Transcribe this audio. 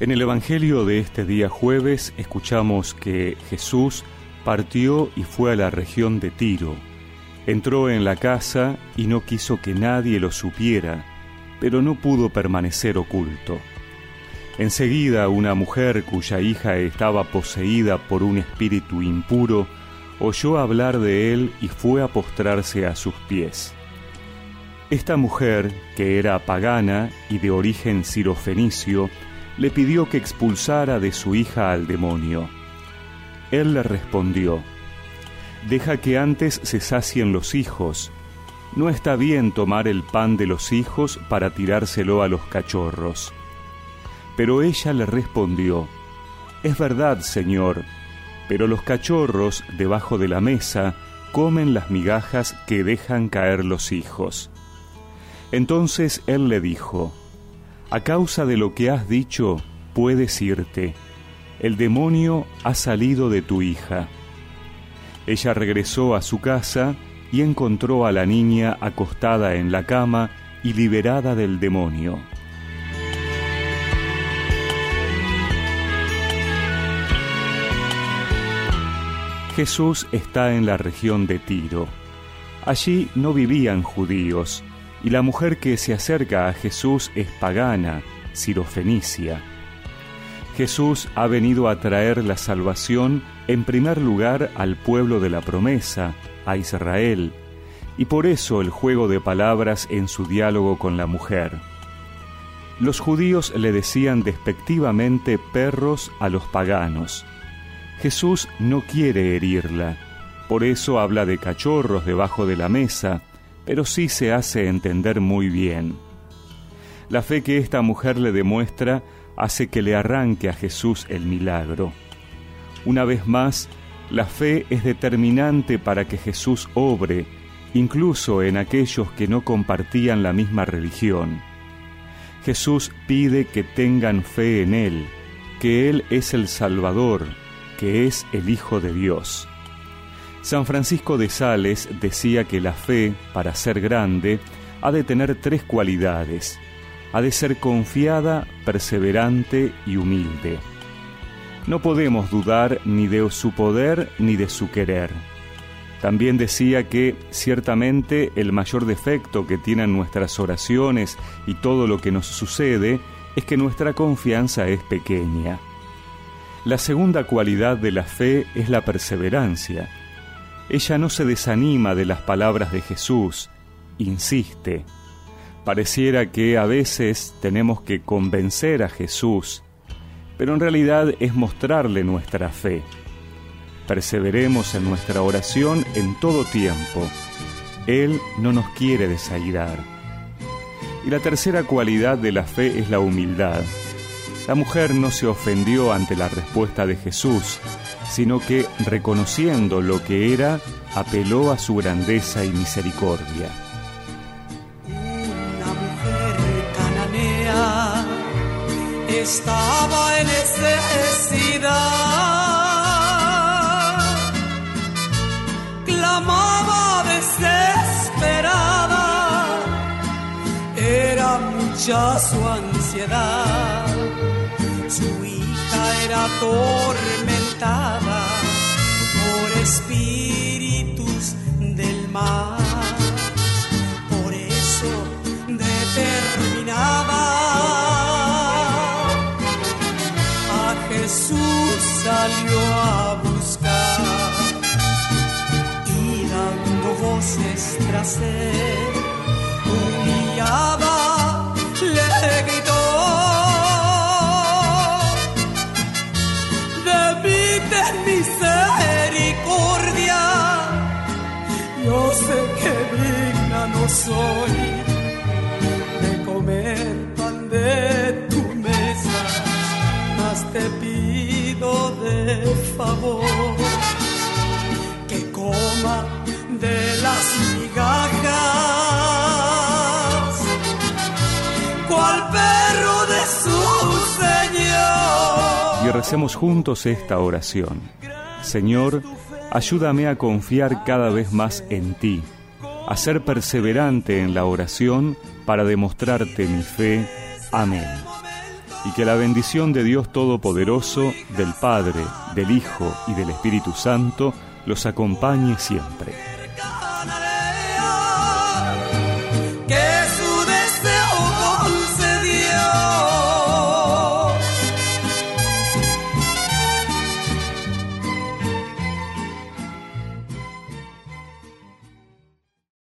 En el Evangelio de este día jueves escuchamos que Jesús partió y fue a la región de Tiro. Entró en la casa y no quiso que nadie lo supiera, pero no pudo permanecer oculto. Enseguida una mujer cuya hija estaba poseída por un espíritu impuro oyó hablar de él y fue a postrarse a sus pies. Esta mujer, que era pagana y de origen sirofenicio, le pidió que expulsara de su hija al demonio. Él le respondió, Deja que antes se sacien los hijos. No está bien tomar el pan de los hijos para tirárselo a los cachorros. Pero ella le respondió, Es verdad, Señor, pero los cachorros debajo de la mesa comen las migajas que dejan caer los hijos. Entonces él le dijo, a causa de lo que has dicho, puedes irte. El demonio ha salido de tu hija. Ella regresó a su casa y encontró a la niña acostada en la cama y liberada del demonio. Jesús está en la región de Tiro. Allí no vivían judíos, y la mujer que se acerca a Jesús es pagana, sirofenicia. Jesús ha venido a traer la salvación en primer lugar al pueblo de la promesa, a Israel, y por eso el juego de palabras en su diálogo con la mujer. Los judíos le decían despectivamente perros a los paganos. Jesús no quiere herirla, por eso habla de cachorros debajo de la mesa, pero sí se hace entender muy bien. La fe que esta mujer le demuestra hace que le arranque a Jesús el milagro. Una vez más, la fe es determinante para que Jesús obre, incluso en aquellos que no compartían la misma religión. Jesús pide que tengan fe en Él, que Él es el Salvador, que es el Hijo de Dios. San Francisco de Sales decía que la fe, para ser grande, ha de tener tres cualidades. Ha de ser confiada, perseverante y humilde. No podemos dudar ni de su poder ni de su querer. También decía que ciertamente el mayor defecto que tienen nuestras oraciones y todo lo que nos sucede es que nuestra confianza es pequeña. La segunda cualidad de la fe es la perseverancia ella no se desanima de las palabras de Jesús, insiste. Pareciera que a veces tenemos que convencer a Jesús, pero en realidad es mostrarle nuestra fe. Perseveremos en nuestra oración en todo tiempo. Él no nos quiere desairar. Y la tercera cualidad de la fe es la humildad. La mujer no se ofendió ante la respuesta de Jesús, sino que, reconociendo lo que era, apeló a su grandeza y misericordia. Una mujer cananea estaba mucha su ansiedad, su hija era tormentada por espíritus del mal. Por eso determinaba a Jesús salió a buscar y dando voces tras él humillaba Yo sé que digna no soy de comer pan de tu mesa, mas te pido de favor que coma de las migajas, cual perro de su Señor. Y recemos juntos esta oración. Señor, ayúdame a confiar cada vez más en ti, a ser perseverante en la oración para demostrarte mi fe. Amén. y que la bendición de Dios Todopoderoso, del Padre, del Hijo y del Espíritu Santo los acompañe siempre.